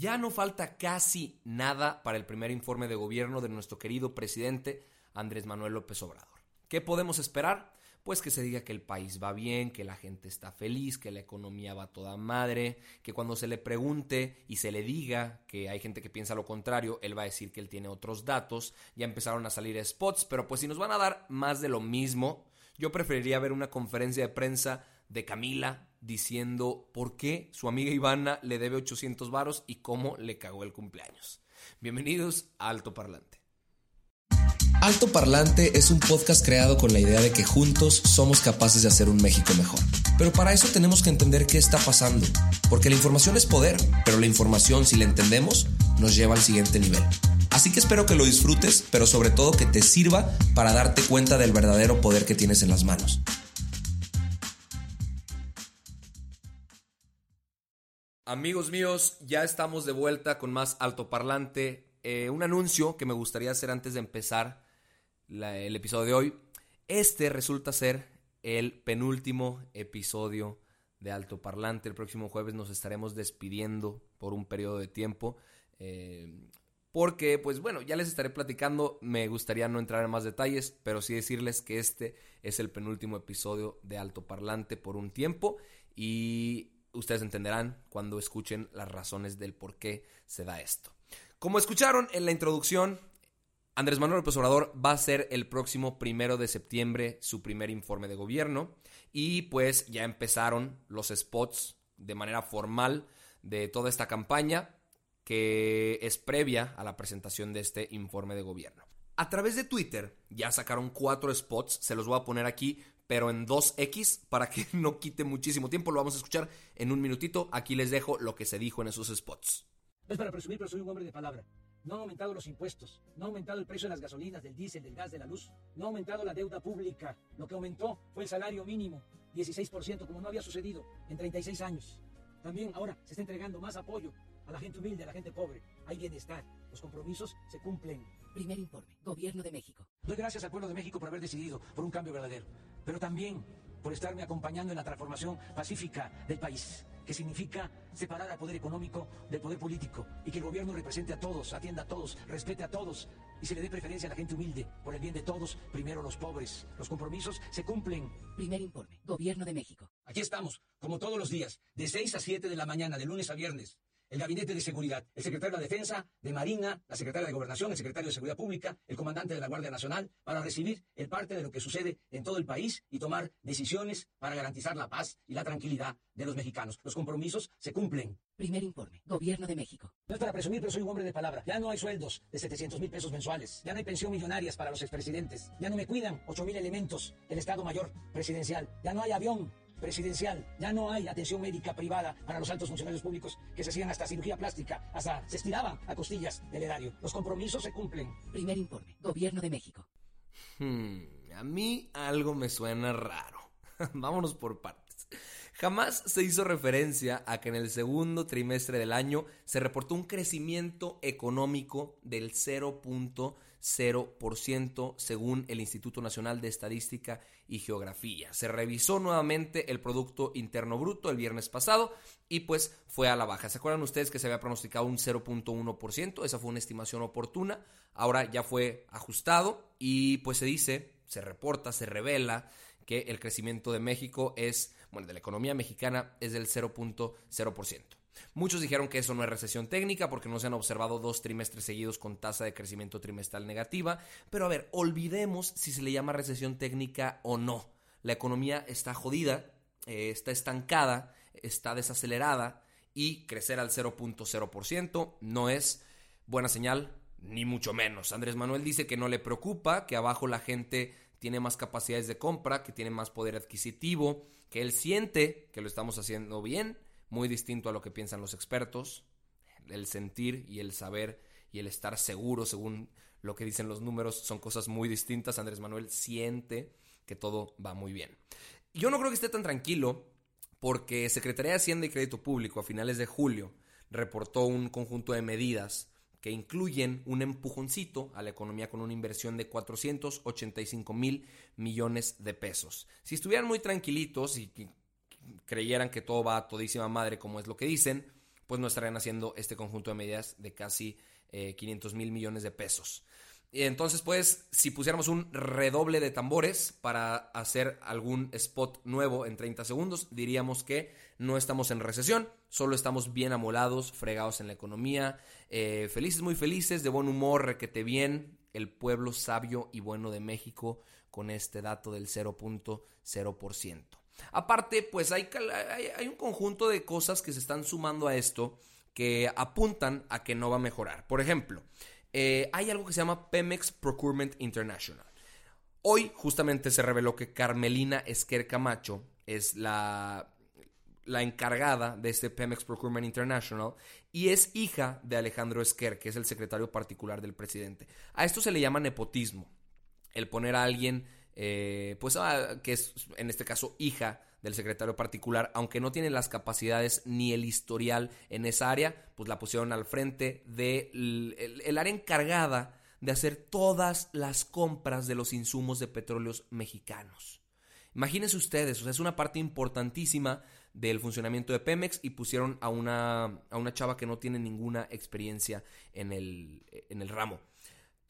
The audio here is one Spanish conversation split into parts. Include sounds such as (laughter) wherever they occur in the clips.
Ya no falta casi nada para el primer informe de gobierno de nuestro querido presidente Andrés Manuel López Obrador. ¿Qué podemos esperar? Pues que se diga que el país va bien, que la gente está feliz, que la economía va toda madre, que cuando se le pregunte y se le diga que hay gente que piensa lo contrario, él va a decir que él tiene otros datos. Ya empezaron a salir spots, pero pues si nos van a dar más de lo mismo, yo preferiría ver una conferencia de prensa de Camila diciendo por qué su amiga Ivana le debe 800 varos y cómo le cagó el cumpleaños. Bienvenidos a Alto Parlante. Alto Parlante es un podcast creado con la idea de que juntos somos capaces de hacer un México mejor. Pero para eso tenemos que entender qué está pasando, porque la información es poder, pero la información, si la entendemos, nos lleva al siguiente nivel. Así que espero que lo disfrutes, pero sobre todo que te sirva para darte cuenta del verdadero poder que tienes en las manos. Amigos míos, ya estamos de vuelta con más altoparlante. Eh, un anuncio que me gustaría hacer antes de empezar el episodio de hoy. Este resulta ser el penúltimo episodio de altoparlante. El próximo jueves nos estaremos despidiendo por un periodo de tiempo. eh, porque, pues bueno, ya les estaré platicando. Me gustaría no entrar en más detalles, pero sí decirles que este es el penúltimo episodio de altoparlante por un tiempo. Y ustedes entenderán cuando escuchen las razones del por qué se da esto. Como escucharon en la introducción, Andrés Manuel López va a ser el próximo primero de septiembre su primer informe de gobierno y pues ya empezaron los spots de manera formal de toda esta campaña que es previa a la presentación de este informe de gobierno. A través de Twitter ya sacaron cuatro spots, se los voy a poner aquí, pero en 2X para que (laughs) no quite muchísimo tiempo, lo vamos a escuchar en un minutito. Aquí les dejo lo que se dijo en esos spots. No es para presumir, pero soy un hombre de palabra. No han aumentado los impuestos, no ha aumentado el precio de las gasolinas, del diésel, del gas, de la luz, no ha aumentado la deuda pública. Lo que aumentó fue el salario mínimo, 16%, como no había sucedido en 36 años. También ahora se está entregando más apoyo a la gente humilde, a la gente pobre. Hay bienestar, los compromisos se cumplen. Primer informe, Gobierno de México. Doy gracias al pueblo de México por haber decidido por un cambio verdadero, pero también por estarme acompañando en la transformación pacífica del país, que significa separar al poder económico del poder político y que el gobierno represente a todos, atienda a todos, respete a todos y se le dé preferencia a la gente humilde. Por el bien de todos, primero los pobres. Los compromisos se cumplen. Primer informe, Gobierno de México. Aquí estamos, como todos los días, de 6 a 7 de la mañana, de lunes a viernes. El Gabinete de Seguridad, el secretario de la Defensa, de Marina, la secretaria de Gobernación, el secretario de Seguridad Pública, el comandante de la Guardia Nacional, para recibir el parte de lo que sucede en todo el país y tomar decisiones para garantizar la paz y la tranquilidad de los mexicanos. Los compromisos se cumplen. Primer informe, Gobierno de México. No es para presumir, pero soy un hombre de palabra. Ya no hay sueldos de 700 mil pesos mensuales. Ya no hay pensión millonarias para los expresidentes. Ya no me cuidan 8 mil elementos del Estado Mayor Presidencial. Ya no hay avión presidencial. Ya no hay atención médica privada para los altos funcionarios públicos que se hacían hasta cirugía plástica, hasta se estiraban a costillas del erario. Los compromisos se cumplen. Primer informe, Gobierno de México. Hmm, a mí algo me suena raro. (laughs) Vámonos por partes. Jamás se hizo referencia a que en el segundo trimestre del año se reportó un crecimiento económico del 0.0% según el Instituto Nacional de Estadística y Geografía. Se revisó nuevamente el Producto Interno Bruto el viernes pasado y pues fue a la baja. ¿Se acuerdan ustedes que se había pronosticado un 0.1%? Esa fue una estimación oportuna. Ahora ya fue ajustado y pues se dice, se reporta, se revela que el crecimiento de México es, bueno, de la economía mexicana es del 0.0%. Muchos dijeron que eso no es recesión técnica porque no se han observado dos trimestres seguidos con tasa de crecimiento trimestral negativa, pero a ver, olvidemos si se le llama recesión técnica o no. La economía está jodida, eh, está estancada, está desacelerada y crecer al 0.0% no es buena señal, ni mucho menos. Andrés Manuel dice que no le preocupa, que abajo la gente tiene más capacidades de compra, que tiene más poder adquisitivo, que él siente que lo estamos haciendo bien, muy distinto a lo que piensan los expertos. El sentir y el saber y el estar seguro según lo que dicen los números son cosas muy distintas. Andrés Manuel siente que todo va muy bien. Yo no creo que esté tan tranquilo porque Secretaría de Hacienda y Crédito Público a finales de julio reportó un conjunto de medidas que incluyen un empujoncito a la economía con una inversión de 485 mil millones de pesos. Si estuvieran muy tranquilitos y creyeran que todo va a todísima madre como es lo que dicen, pues no estarían haciendo este conjunto de medidas de casi 500 eh, mil millones de pesos. Entonces, pues, si pusiéramos un redoble de tambores para hacer algún spot nuevo en 30 segundos, diríamos que no estamos en recesión, solo estamos bien amolados, fregados en la economía, eh, felices, muy felices, de buen humor, requete bien, el pueblo sabio y bueno de México con este dato del 0.0%. Aparte, pues hay, un conjunto de cosas que se están sumando a esto que apuntan a que no va a mejorar. Por ejemplo, eh, hay algo que se llama Pemex Procurement International. Hoy justamente se reveló que Carmelina Esquer Camacho es la, la encargada de este Pemex Procurement International y es hija de Alejandro Esquer, que es el secretario particular del presidente. A esto se le llama nepotismo, el poner a alguien, eh, pues, ah, que es en este caso hija del secretario particular, aunque no tiene las capacidades ni el historial en esa área, pues la pusieron al frente del de el, área encargada de hacer todas las compras de los insumos de petróleos mexicanos. Imagínense ustedes, o sea, es una parte importantísima del funcionamiento de Pemex y pusieron a una, a una chava que no tiene ninguna experiencia en el, en el ramo.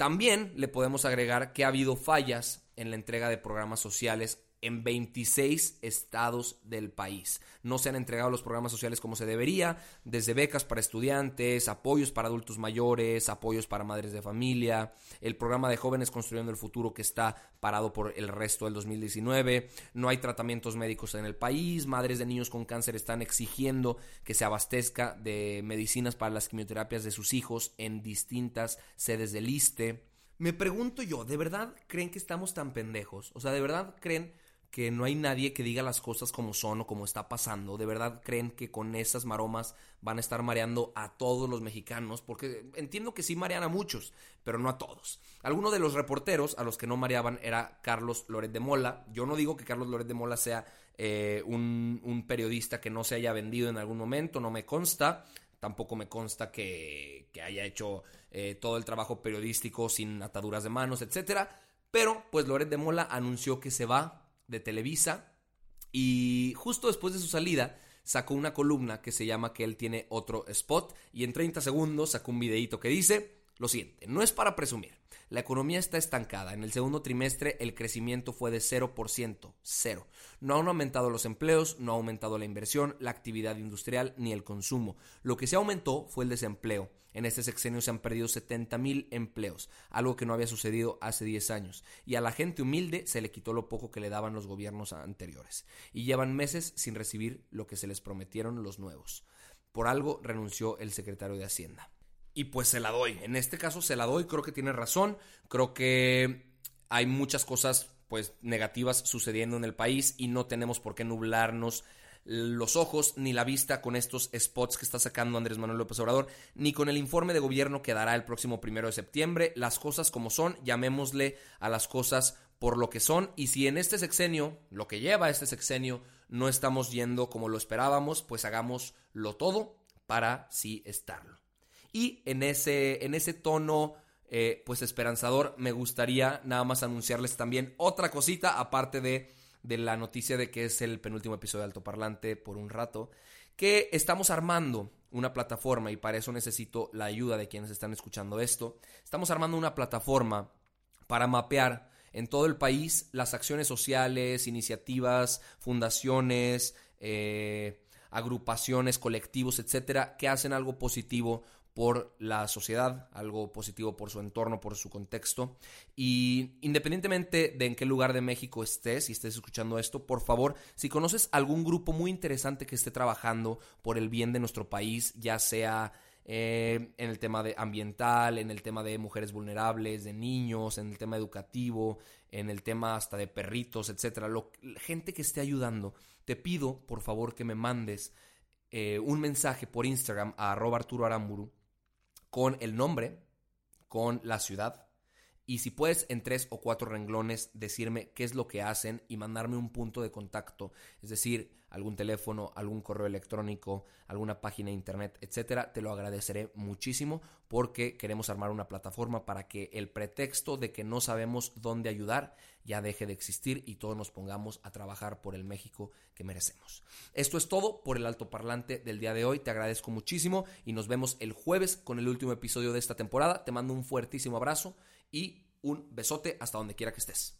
También le podemos agregar que ha habido fallas en la entrega de programas sociales en 26 estados del país. No se han entregado los programas sociales como se debería, desde becas para estudiantes, apoyos para adultos mayores, apoyos para madres de familia, el programa de jóvenes construyendo el futuro que está parado por el resto del 2019, no hay tratamientos médicos en el país, madres de niños con cáncer están exigiendo que se abastezca de medicinas para las quimioterapias de sus hijos en distintas sedes del ISTE. Me pregunto yo, ¿de verdad creen que estamos tan pendejos? O sea, ¿de verdad creen que no hay nadie que diga las cosas como son o como está pasando. De verdad creen que con esas maromas van a estar mareando a todos los mexicanos, porque entiendo que sí marean a muchos, pero no a todos. Alguno de los reporteros a los que no mareaban era Carlos Loret de Mola. Yo no digo que Carlos Loret de Mola sea eh, un, periodista que no se haya vendido en algún momento, no me consta. Tampoco me consta que, haya hecho eh, todo el trabajo periodístico sin ataduras de manos, etcétera. Pero, pues Loret de Mola anunció que se va de Televisa y justo después de su salida sacó una columna que se llama que él tiene otro spot y en 30 segundos sacó un videito que dice lo siguiente, no es para presumir, la economía está estancada. En el segundo trimestre el crecimiento fue de 0%, cero. No han aumentado los empleos, no ha aumentado la inversión, la actividad industrial ni el consumo. Lo que se aumentó fue el desempleo. En este sexenio se han perdido 70 mil empleos, algo que no había sucedido hace 10 años. Y a la gente humilde se le quitó lo poco que le daban los gobiernos anteriores. Y llevan meses sin recibir lo que se les prometieron los nuevos. Por algo renunció el secretario de Hacienda y pues se la doy. En este caso se la doy, creo que tiene razón, creo que hay muchas cosas pues negativas sucediendo en el país y no tenemos por qué nublarnos los ojos ni la vista con estos spots que está sacando Andrés Manuel López Obrador, ni con el informe de gobierno que dará el próximo primero de septiembre. Las cosas como son, llamémosle a las cosas por lo que son. Y si en este sexenio, lo que lleva este sexenio, no estamos yendo como lo esperábamos, pues hagámoslo todo para sí estarlo. Y en ese, en ese tono, eh, pues esperanzador, me gustaría nada más anunciarles también otra cosita, aparte de, de la noticia de que es el penúltimo episodio de Alto Parlante por un rato, que estamos armando una plataforma y para eso necesito la ayuda de quienes están escuchando esto. Estamos armando una plataforma para mapear en todo el país las acciones sociales, iniciativas, fundaciones, eh, agrupaciones, colectivos, etcétera, que hacen algo positivo por la sociedad, algo positivo por su entorno, por su contexto. Y independientemente de en qué lugar de México estés, y estés escuchando esto, por favor, si conoces algún grupo muy interesante que esté trabajando por el bien de nuestro país, ya sea eh, en el tema de ambiental, en el tema de mujeres vulnerables, de niños, en el tema educativo, en el tema hasta de perritos, etcétera, gente que esté ayudando, te pido por favor que me mandes eh, un mensaje por Instagram a arroba Arturo Aramburu con el nombre, con la ciudad, y si puedes en tres o cuatro renglones decirme qué es lo que hacen y mandarme un punto de contacto, es decir, algún teléfono, algún correo electrónico, alguna página de internet, etcétera, te lo agradeceré muchísimo porque queremos armar una plataforma para que el pretexto de que no sabemos dónde ayudar ya deje de existir y todos nos pongamos a trabajar por el México que merecemos. Esto es todo por el altoparlante del día de hoy. Te agradezco muchísimo y nos vemos el jueves con el último episodio de esta temporada. Te mando un fuertísimo abrazo y un besote hasta donde quiera que estés.